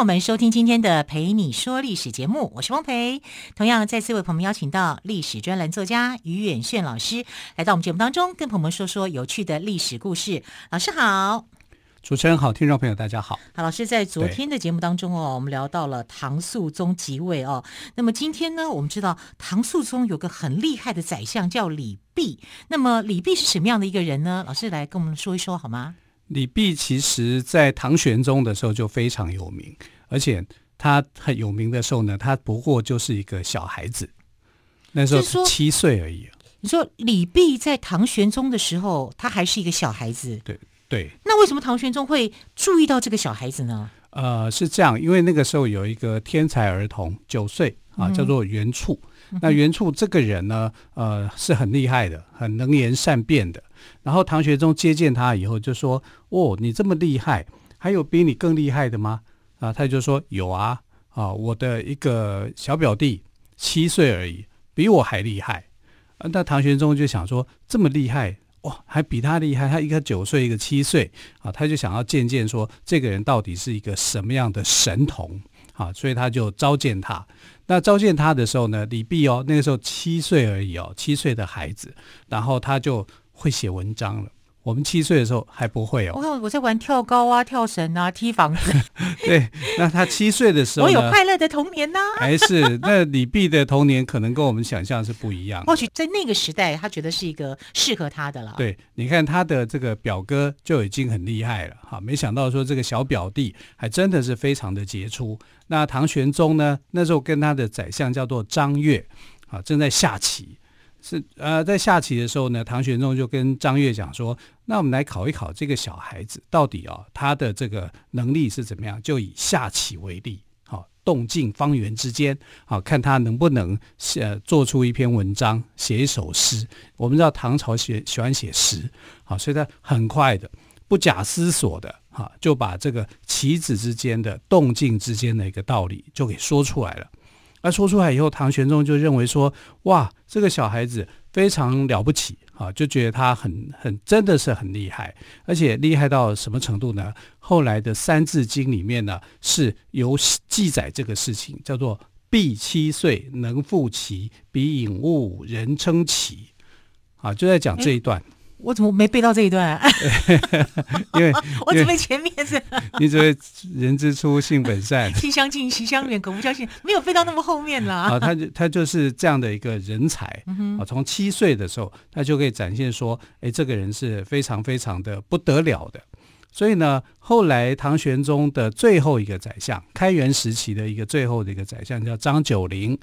朋友们收听今天的《陪你说历史》节目，我是汪培。同样再次为朋友们邀请到历史专栏作家于远炫老师来到我们节目当中，跟朋友们说说有趣的历史故事。老师好，主持人好，听众朋友大家好。好，老师在昨天的节目当中哦，我们聊到了唐肃宗即位哦。那么今天呢，我们知道唐肃宗有个很厉害的宰相叫李泌。那么李泌是什么样的一个人呢？老师来跟我们说一说好吗？李泌其实，在唐玄宗的时候就非常有名，而且他很有名的时候呢，他不过就是一个小孩子，那时候是七岁而已。你说李泌在唐玄宗的时候，他还是一个小孩子？对对。那为什么唐玄宗会注意到这个小孩子呢？呃，是这样，因为那个时候有一个天才儿童，九岁啊，叫做袁处。嗯那袁处这个人呢，呃，是很厉害的，很能言善辩的。然后唐玄宗接见他以后，就说：“哦，你这么厉害，还有比你更厉害的吗？”啊，他就说：“有啊，啊，我的一个小表弟七岁而已，比我还厉害。”啊，那唐玄宗就想说：“这么厉害，哇，还比他厉害？他一个九岁，一个七岁，啊，他就想要见见说这个人到底是一个什么样的神童。”啊，所以他就召见他。那召见他的时候呢，李泌哦，那个时候七岁而已哦，七岁的孩子，然后他就会写文章了。我们七岁的时候还不会哦。我看我在玩跳高啊、跳绳啊、踢房子。对，那他七岁的时候，我有快乐的童年呢、啊。还是那李泌的童年可能跟我们想象是不一样。或许在那个时代，他觉得是一个适合他的了。对，你看他的这个表哥就已经很厉害了哈，没想到说这个小表弟还真的是非常的杰出。那唐玄宗呢，那时候跟他的宰相叫做张悦啊，正在下棋。是呃，在下棋的时候呢，唐玄宗就跟张悦讲说：“那我们来考一考这个小孩子到底哦，他的这个能力是怎么样？就以下棋为例，好，动静方圆之间，好，看他能不能写做出一篇文章，写一首诗。我们知道唐朝写喜欢写诗，好，所以他很快的，不假思索的，哈，就把这个棋子之间的动静之间的一个道理就给说出来了。”那说出来以后，唐玄宗就认为说：“哇，这个小孩子非常了不起啊！”就觉得他很很真的是很厉害，而且厉害到什么程度呢？后来的《三字经》里面呢是有记载这个事情，叫做“必七岁能复其，比引物人称奇”，啊，就在讲这一段。欸我怎么没背到这一段？啊？因为 我只背前面是。你只会人之初性本善，性相近，习相远，苟不教性，没有背到那么后面啦。啊，他他就是这样的一个人才啊。从七岁的时候，他就可以展现说，哎，这个人是非常非常的不得了的。所以呢，后来唐玄宗的最后一个宰相，开元时期的一个最后的一个宰相叫张九龄。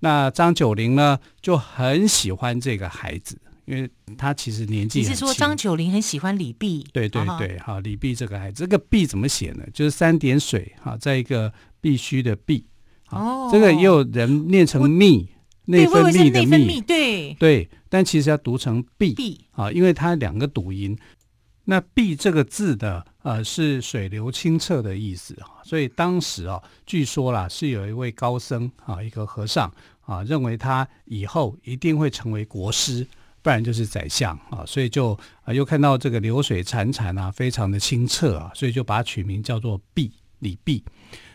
那张九龄呢，就很喜欢这个孩子。因为他其实年纪，你是说张九龄很喜欢李泌？对对对，哈，李泌这个孩子，这个泌怎么写呢？就是三点水，哈，在一个必须的必，哦，这个也有人念成泌，内分泌的泌，对对，但其实要读成泌，泌啊，因为它两个读音。那泌这个字的，呃，是水流清澈的意思，所以当时啊，据说啦，是有一位高僧啊，一个和尚啊，认为他以后一定会成为国师。不然就是宰相啊，所以就啊又看到这个流水潺潺啊，非常的清澈啊，所以就把它取名叫做毕，李毕。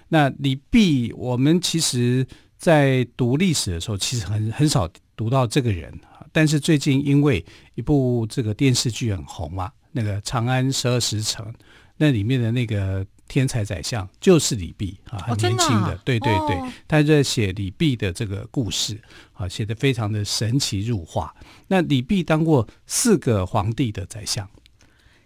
那李毕，我们其实在读历史的时候，其实很很少读到这个人。但是最近因为一部这个电视剧很红嘛，那个《长安十二时辰》，那里面的那个。天才宰相就是李泌啊，很年轻的，哦、对对对，哦、他在写李泌的这个故事啊，写的非常的神奇入画。那李泌当过四个皇帝的宰相，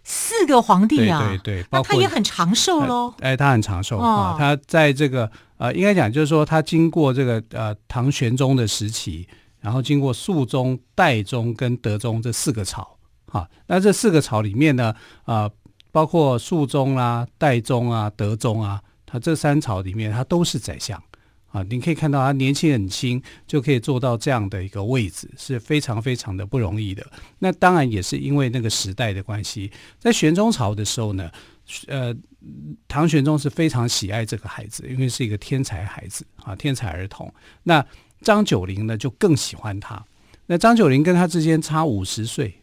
四个皇帝啊，对对对，包括他也很长寿喽。哎，他很长寿、哦、啊，他在这个呃，应该讲就是说，他经过这个呃唐玄宗的时期，然后经过肃宗、代宗跟德宗这四个朝啊，那这四个朝里面呢，啊、呃。包括肃宗啊、代宗啊、德宗啊，他这三朝里面，他都是宰相啊，你可以看到他年纪很轻就可以做到这样的一个位置，是非常非常的不容易的。那当然也是因为那个时代的关系，在玄宗朝的时候呢，呃，唐玄宗是非常喜爱这个孩子，因为是一个天才孩子啊，天才儿童。那张九龄呢就更喜欢他。那张九龄跟他之间差五十岁。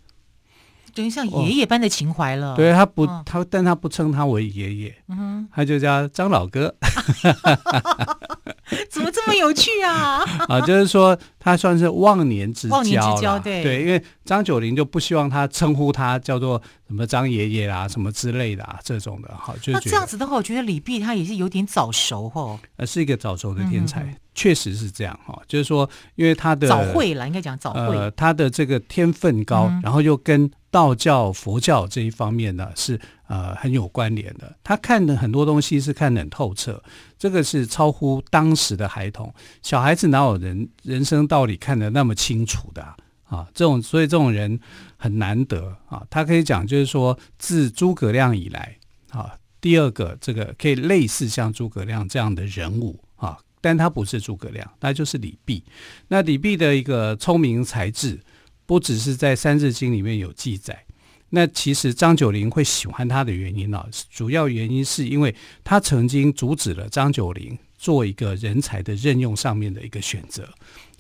等于像爷爷般的情怀了。哦、对他不，哦、他但他不称他为爷爷，嗯、他就叫张老哥。怎么这么有趣啊？啊，就是说他算是忘年之交，忘年之交，对对，因为张九龄就不希望他称呼他叫做什么张爷爷啦，什么之类的啊，这种的哈。就那这样子的话，我觉得李泌他也是有点早熟哦。呃，是一个早熟的天才，嗯、确实是这样哈。就是说，因为他的早慧了，应该讲早慧。呃，他的这个天分高，嗯、然后又跟。道教、佛教这一方面呢，是呃很有关联的。他看的很多东西是看得很透彻，这个是超乎当时的孩童。小孩子哪有人人生道理看得那么清楚的啊？这种所以这种人很难得啊。他可以讲，就是说自诸葛亮以来啊，第二个这个可以类似像诸葛亮这样的人物啊，但他不是诸葛亮，他就是李泌。那李泌的一个聪明才智。不只是在《三字经》里面有记载，那其实张九龄会喜欢他的原因呢、啊，主要原因是因为他曾经阻止了张九龄做一个人才的任用上面的一个选择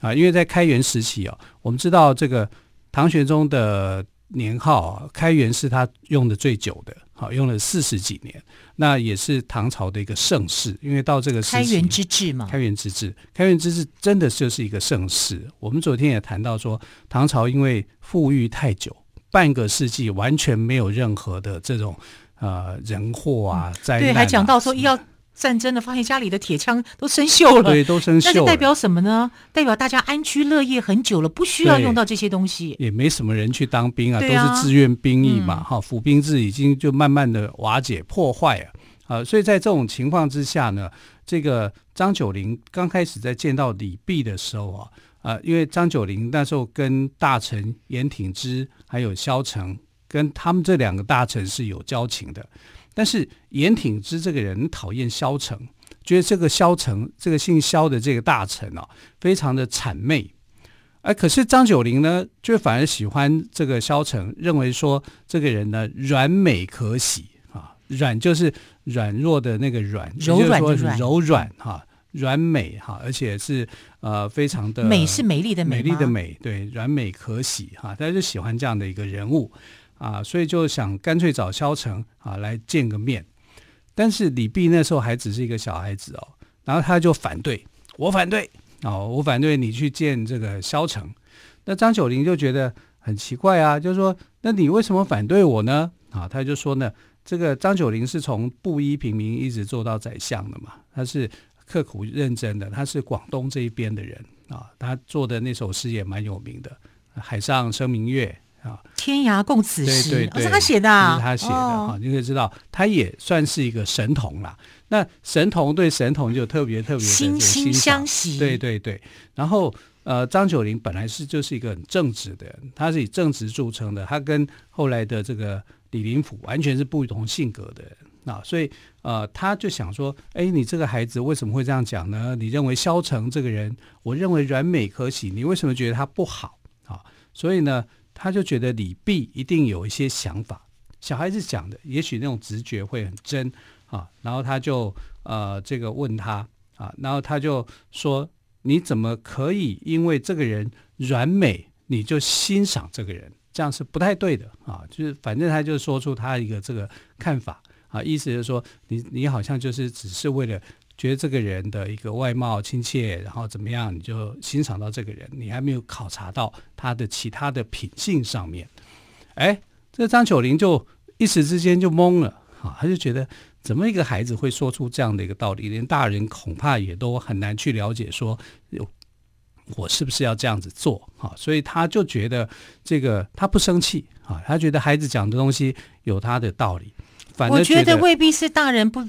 啊，因为在开元时期啊，我们知道这个唐玄宗的年号啊，开元是他用的最久的。好，用了四十几年，那也是唐朝的一个盛世。因为到这个开元之治嘛，开元之治，开元之治真的就是一个盛世。我们昨天也谈到说，唐朝因为富裕太久，半个世纪完全没有任何的这种呃人祸啊灾难、啊嗯。对，还讲到说要。战争的发现家里的铁枪都生锈了，对，都生锈了。那是代表什么呢？代表大家安居乐业很久了，不需要用到这些东西，也没什么人去当兵啊，啊都是志愿兵役嘛。哈、嗯，府兵制已经就慢慢的瓦解破坏啊。啊，所以在这种情况之下呢，这个张九龄刚开始在见到李泌的时候啊，啊，因为张九龄那时候跟大臣严挺之还有萧成，跟他们这两个大臣是有交情的。但是严挺之这个人讨厌萧成，觉得这个萧成这个姓萧的这个大臣啊，非常的谄媚。哎，可是张九龄呢，就反而喜欢这个萧成，认为说这个人呢软美可喜啊，软就是软弱的那个软，柔软的软，柔软哈，软美哈，而且是呃非常的美是美丽的美，美丽的美，对，软美可喜哈，他就喜欢这样的一个人物。啊，所以就想干脆找萧城啊来见个面，但是李泌那时候还只是一个小孩子哦，然后他就反对，我反对哦，我反对你去见这个萧城。那张九龄就觉得很奇怪啊，就是说，那你为什么反对我呢？啊，他就说呢，这个张九龄是从布衣平民一直做到宰相的嘛，他是刻苦认真的，他是广东这一边的人啊，他做的那首诗也蛮有名的，《海上生明月》。啊，天涯共此时，对对对，是他写的，啊，是他写的哈，你可以知道，他也算是一个神童啦。那神童对神童就特别特别惺惺相惜，对对对。然后呃，张九龄本来是就是一个很正直的人，他是以正直著称的，他跟后来的这个李林甫完全是不同性格的人啊，所以呃，他就想说，哎，你这个孩子为什么会这样讲呢？你认为萧成这个人，我认为软美可喜，你为什么觉得他不好啊？所以呢？他就觉得李泌一定有一些想法，小孩子讲的，也许那种直觉会很真啊。然后他就呃这个问他啊，然后他就说：“你怎么可以因为这个人软美，你就欣赏这个人？这样是不太对的啊。”就是反正他就说出他一个这个看法啊，意思就是说你你好像就是只是为了。觉得这个人的一个外貌亲切，然后怎么样，你就欣赏到这个人，你还没有考察到他的其他的品性上面。哎，这张九龄就一时之间就懵了啊，他就觉得怎么一个孩子会说出这样的一个道理，连大人恐怕也都很难去了解说，我是不是要这样子做啊？所以他就觉得这个他不生气啊，他觉得孩子讲的东西有他的道理。我觉得未必是大人不。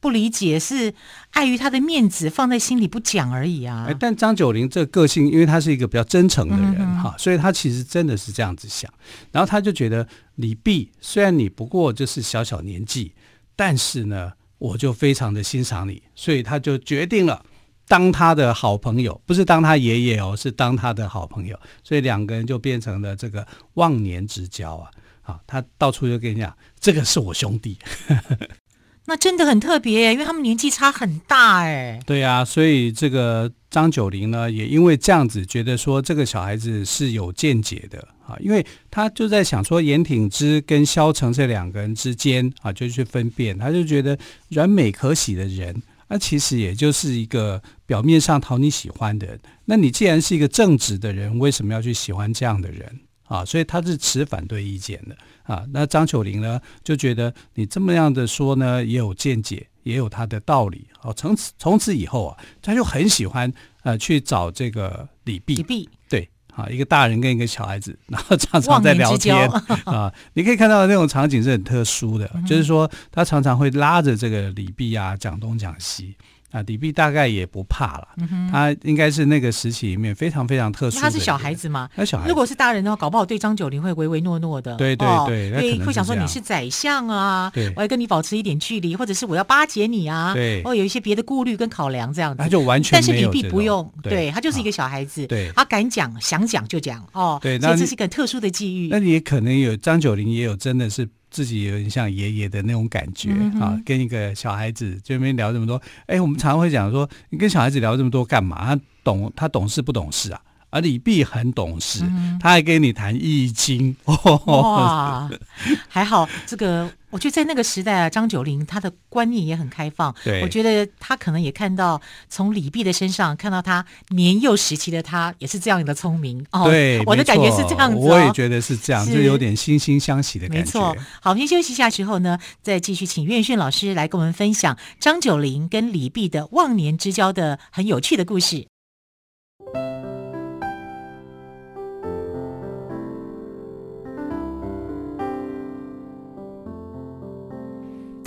不理解是碍于他的面子，放在心里不讲而已啊。但张九龄这个个性，因为他是一个比较真诚的人哈，所以他其实真的是这样子想。然后他就觉得李泌虽然你不过就是小小年纪，但是呢，我就非常的欣赏你，所以他就决定了当他的好朋友，不是当他爷爷哦，是当他的好朋友，所以两个人就变成了这个忘年之交啊！啊，他到处就跟你讲，这个是我兄弟。那真的很特别，因为他们年纪差很大哎。对呀、啊，所以这个张九龄呢，也因为这样子觉得说这个小孩子是有见解的啊，因为他就在想说严挺之跟萧成这两个人之间啊，就去分辨，他就觉得软美可喜的人。那其实也就是一个表面上讨你喜欢的人。那你既然是一个正直的人，为什么要去喜欢这样的人啊？所以他是持反对意见的啊。那张九龄呢，就觉得你这么样的说呢，也有见解，也有他的道理。哦，从此从此以后啊，他就很喜欢呃去找这个李泌。李泌对。啊，一个大人跟一个小孩子，然后常常在聊天 啊，你可以看到那种场景是很特殊的，嗯、就是说他常常会拉着这个李泌啊讲东讲西。啊，李泌大概也不怕了，嗯、他应该是那个时期里面非常非常特殊的。他是小孩子吗？那小孩子。如果是大人的话，搞不好对张九龄会唯唯诺诺的。对对对，会想说你是宰相啊，我要跟你保持一点距离，或者是我要巴结你啊，对，哦有一些别的顾虑跟考量这样子。他就完全。但是李泌不用，对，对他就是一个小孩子，对，他敢讲，想讲就讲哦。对，那这是一个特殊的际遇。那你也可能有张九龄也有真的是。自己有点像爷爷的那种感觉、嗯、啊，跟一个小孩子就边聊这么多。哎，我们常常会讲说，你跟小孩子聊这么多干嘛？他懂，他懂事不懂事啊？而李碧很懂事，嗯、他还跟你谈易经。哇，还好这个。我觉得在那个时代啊，张九龄他的观念也很开放。对，我觉得他可能也看到从李泌的身上看到他年幼时期的他也是这样的聪明。哦，对，我的感觉是这样子、哦。我也觉得是这样，就有点惺惺相惜的感觉。没错。好，先休息一下之后呢，再继续请岳远逊老师来跟我们分享张九龄跟李泌的忘年之交的很有趣的故事。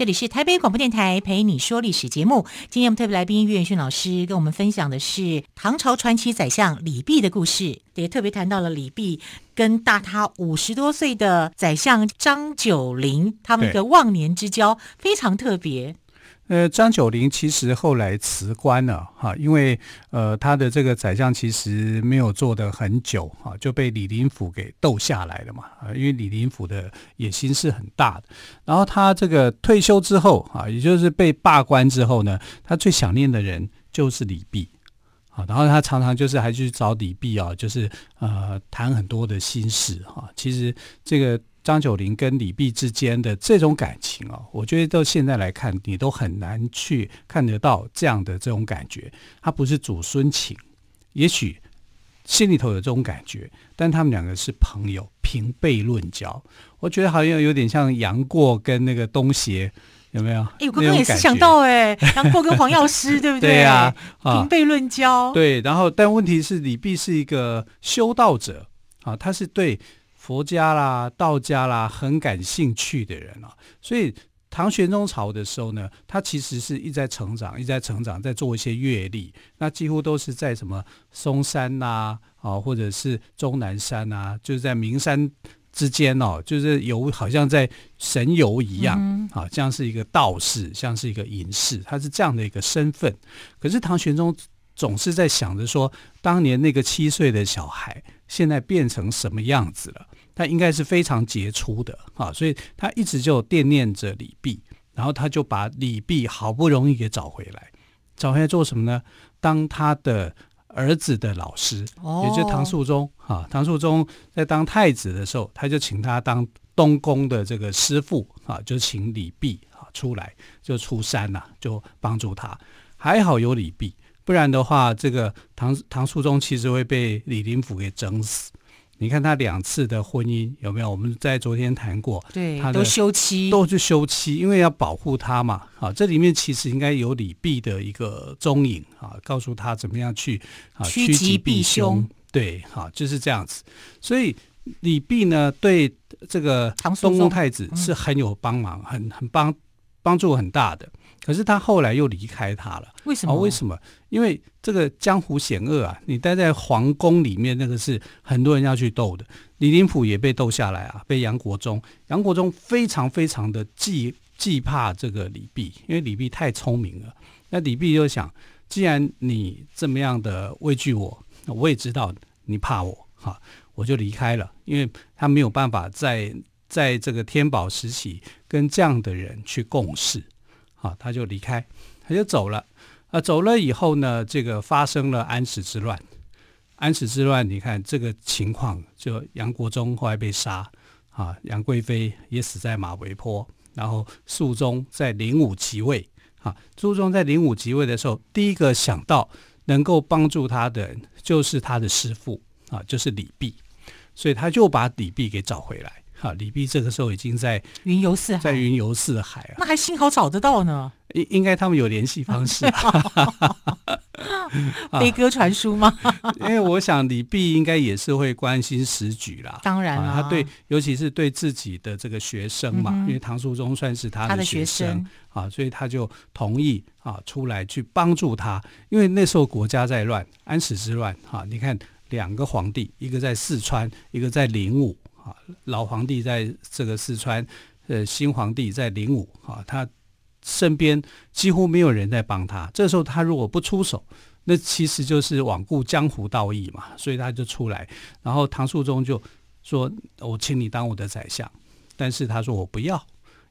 这里是台北广播电台陪你说历史节目。今天我们特别来宾岳远逊老师跟我们分享的是唐朝传奇宰相李泌的故事，也特别谈到了李泌跟大他五十多岁的宰相张九龄他们的忘年之交，非常特别。呃，张九龄其实后来辞官了哈，因为呃他的这个宰相其实没有做得很久哈，就被李林甫给斗下来了嘛啊，因为李林甫的野心是很大的。然后他这个退休之后啊，也就是被罢官之后呢，他最想念的人就是李泌啊，然后他常常就是还去找李泌啊，就是呃谈很多的心事哈。其实这个。张九龄跟李泌之间的这种感情哦，我觉得到现在来看，你都很难去看得到这样的这种感觉。他不是祖孙情，也许心里头有这种感觉，但他们两个是朋友，平辈论交。我觉得好像有点像杨过跟那个东邪，有没有？哎，我刚刚也是想到，哎，杨过跟黄药师，对不对？对呀，平辈论交。对，然后但问题是，李泌是一个修道者啊，他是对。佛家啦、道家啦，很感兴趣的人啊，所以唐玄宗朝的时候呢，他其实是一直在成长，一直在成长，在做一些阅历，那几乎都是在什么嵩山呐，啊，或者是终南山呐，就是在名山之间哦，就是游，好像在神游一样，啊，像是一个道士，像是一个隐士，他是这样的一个身份。可是唐玄宗总是在想着说，当年那个七岁的小孩。现在变成什么样子了？他应该是非常杰出的啊，所以他一直就惦念着李泌，然后他就把李泌好不容易给找回来，找回来做什么呢？当他的儿子的老师，也就是唐肃宗啊。唐肃宗在当太子的时候，他就请他当东宫的这个师傅啊，就请李泌啊出来，就出山呐、啊，就帮助他。还好有李泌。不然的话，这个唐唐肃宗其实会被李林甫给整死。你看他两次的婚姻有没有？我们在昨天谈过，对，他都休妻，都是休妻，因为要保护他嘛。啊，这里面其实应该有李泌的一个踪影啊，告诉他怎么样去啊趋吉避凶。对，好，就是这样子。所以李泌呢，对这个东宫太子是很有帮忙，嗯、很很帮帮助很大的。可是他后来又离开他了，为什么？哦，为什么？因为这个江湖险恶啊！你待在皇宫里面，那个是很多人要去斗的。李林甫也被斗下来啊，被杨国忠。杨国忠非常非常的忌忌怕这个李泌，因为李泌太聪明了。那李泌就想，既然你这么样的畏惧我，那我也知道你怕我，哈，我就离开了，因为他没有办法在在这个天宝时期跟这样的人去共事。啊，他就离开，他就走了。啊，走了以后呢，这个发生了安史之乱。安史之乱，你看这个情况，就杨国忠后来被杀，啊，杨贵妃也死在马嵬坡，然后肃宗在灵武即位。啊，肃宗在灵武即位的时候，第一个想到能够帮助他的，就是他的师父，啊，就是李泌，所以他就把李泌给找回来。好，李泌这个时候已经在云游四海，在云游四海啊，那还幸好找得到呢。应应该他们有联系方式，飞鸽传书吗？因为我想李泌应该也是会关心时局啦。当然了，他对，尤其是对自己的这个学生嘛，嗯、因为唐肃宗算是他的学生，啊，所以他就同意啊出来去帮助他。因为那时候国家在乱，安史之乱，哈，你看两个皇帝，一个在四川，一个在灵武。啊，老皇帝在这个四川，呃，新皇帝在灵武，啊，他身边几乎没有人在帮他。这时候他如果不出手，那其实就是罔顾江湖道义嘛。所以他就出来，然后唐肃宗就说：“我请你当我的宰相。”但是他说：“我不要，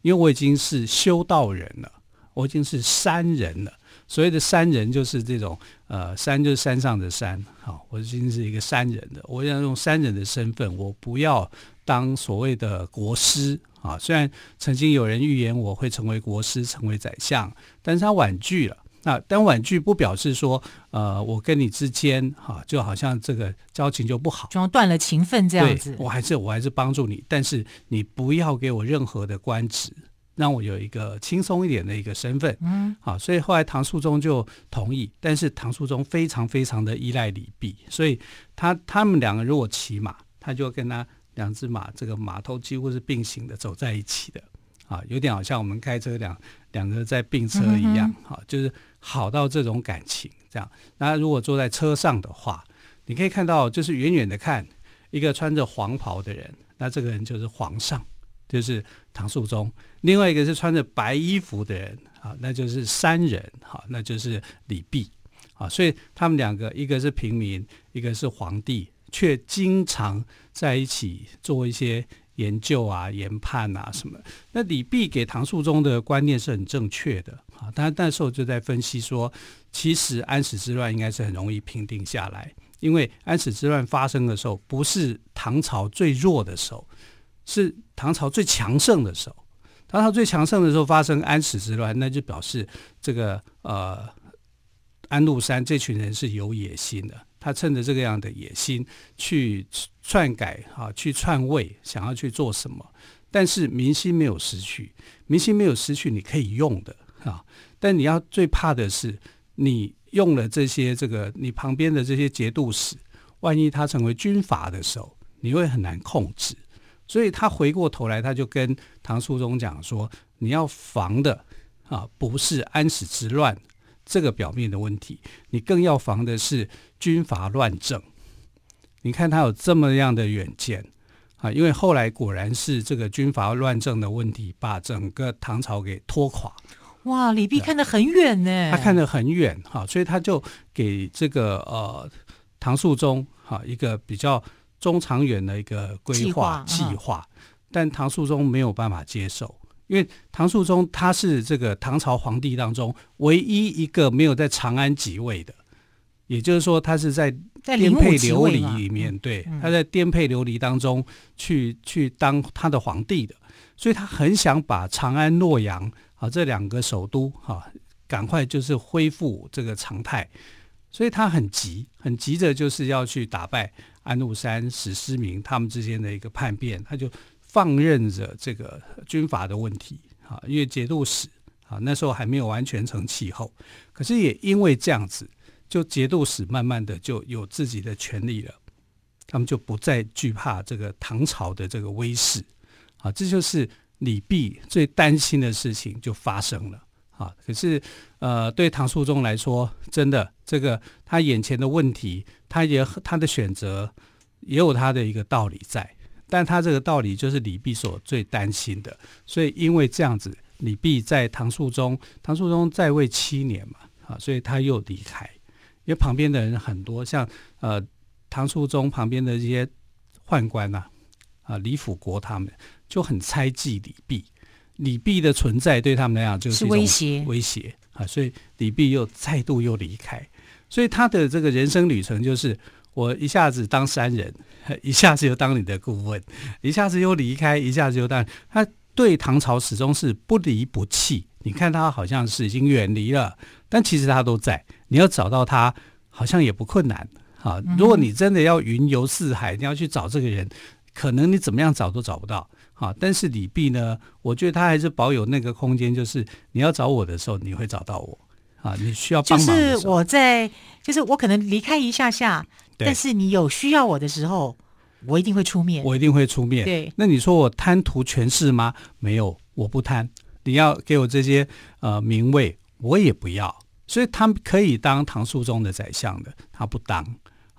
因为我已经是修道人了，我已经是山人了。”所谓的山人就是这种，呃，山就是山上的山，好，我已经是一个山人的，我要用山人的身份，我不要当所谓的国师啊。虽然曾经有人预言我会成为国师，成为宰相，但是他婉拒了。那但婉拒不表示说，呃，我跟你之间哈，就好像这个交情就不好，就断了情分这样子。我还是我还是帮助你，但是你不要给我任何的官职。让我有一个轻松一点的一个身份，嗯，好，所以后来唐肃宗就同意，但是唐肃宗非常非常的依赖李泌，所以他他们两个如果骑马，他就跟他两只马，这个马头几乎是并行的走在一起的，啊，有点好像我们开车两两个在并车一样，好，就是好到这种感情这样。那如果坐在车上的话，你可以看到，就是远远的看一个穿着黄袍的人，那这个人就是皇上。就是唐肃宗，另外一个是穿着白衣服的人啊，那就是三人，哈，那就是李泌啊。所以他们两个，一个是平民，一个是皇帝，却经常在一起做一些研究啊、研判啊什么。那李泌给唐肃宗的观念是很正确的啊，他那时候就在分析说，其实安史之乱应该是很容易平定下来，因为安史之乱发生的时候，不是唐朝最弱的时候。是唐朝最强盛的时候，唐朝最强盛的时候发生安史之乱，那就表示这个呃安禄山这群人是有野心的，他趁着这个样的野心去篡改啊，去篡位，想要去做什么？但是民心没有失去，民心没有失去，你可以用的啊。但你要最怕的是，你用了这些这个你旁边的这些节度使，万一他成为军阀的时候，你会很难控制。所以他回过头来，他就跟唐肃宗讲说：“你要防的啊，不是安史之乱这个表面的问题，你更要防的是军阀乱政。你看他有这么样的远见啊，因为后来果然是这个军阀乱政的问题，把整个唐朝给拖垮。哇，李泌看得很远呢，他看得很远哈，所以他就给这个呃唐肃宗哈一个比较。”中长远的一个规划计划，但唐肃宗没有办法接受，因为唐肃宗他是这个唐朝皇帝当中唯一一个没有在长安即位的，也就是说，他是在颠沛流离里面，对，他在颠沛流离当中去去当他的皇帝的，所以他很想把长安、洛阳啊这两个首都哈赶快就是恢复这个常态。所以他很急，很急着就是要去打败安禄山、史思明他们之间的一个叛变，他就放任着这个军阀的问题啊，因为节度使啊那时候还没有完全成气候，可是也因为这样子，就节度使慢慢的就有自己的权利了，他们就不再惧怕这个唐朝的这个威势啊，这就是李泌最担心的事情就发生了。啊，可是，呃，对唐肃宗来说，真的，这个他眼前的问题，他也他的选择也有他的一个道理在，但他这个道理就是李泌所最担心的，所以因为这样子，李泌在唐肃宗，唐肃宗在位七年嘛，啊，所以他又离开，因为旁边的人很多，像呃唐肃宗旁边的这些宦官呐，啊，啊李辅国他们就很猜忌李泌。李泌的存在对他们来讲就是威胁，威胁啊！所以李泌又再度又离开，所以他的这个人生旅程就是：我一下子当山人，一下子又当你的顾问，一下子又离开，一下子又当。他对唐朝始终是不离不弃。你看他好像是已经远离了，但其实他都在。你要找到他，好像也不困难啊！如果你真的要云游四海，你要去找这个人，可能你怎么样找都找不到。啊，但是李泌呢，我觉得他还是保有那个空间，就是你要找我的时候，你会找到我。啊，你需要帮忙就是我在，就是我可能离开一下下，但是你有需要我的时候，我一定会出面。我一定会出面。对，那你说我贪图权势吗？没有，我不贪。你要给我这些呃名位，我也不要。所以他可以当唐肃宗的宰相的，他不当。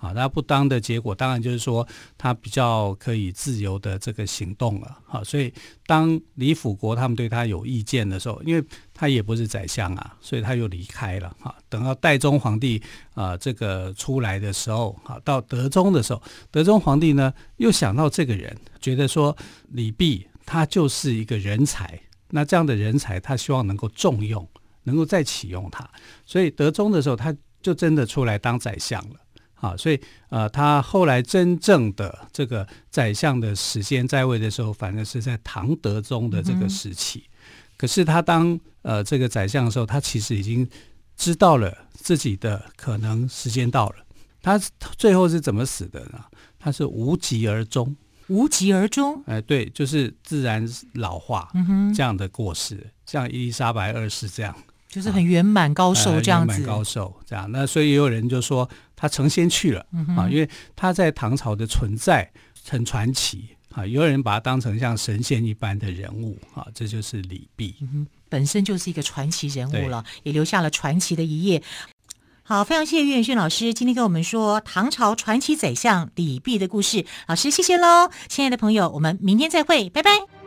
啊，他不当的结果，当然就是说他比较可以自由的这个行动了。好，所以当李辅国他们对他有意见的时候，因为他也不是宰相啊，所以他又离开了。哈，等到代宗皇帝啊这个出来的时候，好，到德宗的时候，德宗皇帝呢又想到这个人，觉得说李泌他就是一个人才，那这样的人才他希望能够重用，能够再启用他，所以德宗的时候他就真的出来当宰相了。啊，所以呃，他后来真正的这个宰相的时间在位的时候，反正是在唐德宗的这个时期。嗯、可是他当呃这个宰相的时候，他其实已经知道了自己的可能时间到了。他最后是怎么死的呢？他是无疾而终。无疾而终？哎、呃，对，就是自然老化，嗯、这样的过世，像伊丽莎白二世这样。就是很圆满高寿这样子，圆满高寿这样。那所以也有人就说他成仙去了啊，因为他在唐朝的存在很传奇啊，有人把他当成像神仙一般的人物啊，这就是李泌，本身就是一个传奇人物了，也留下了传奇的一页。好，非常谢谢岳远逊老师今天跟我们说唐朝传奇宰相李泌的故事。老师谢谢喽，亲爱的朋友，我们明天再会，拜拜。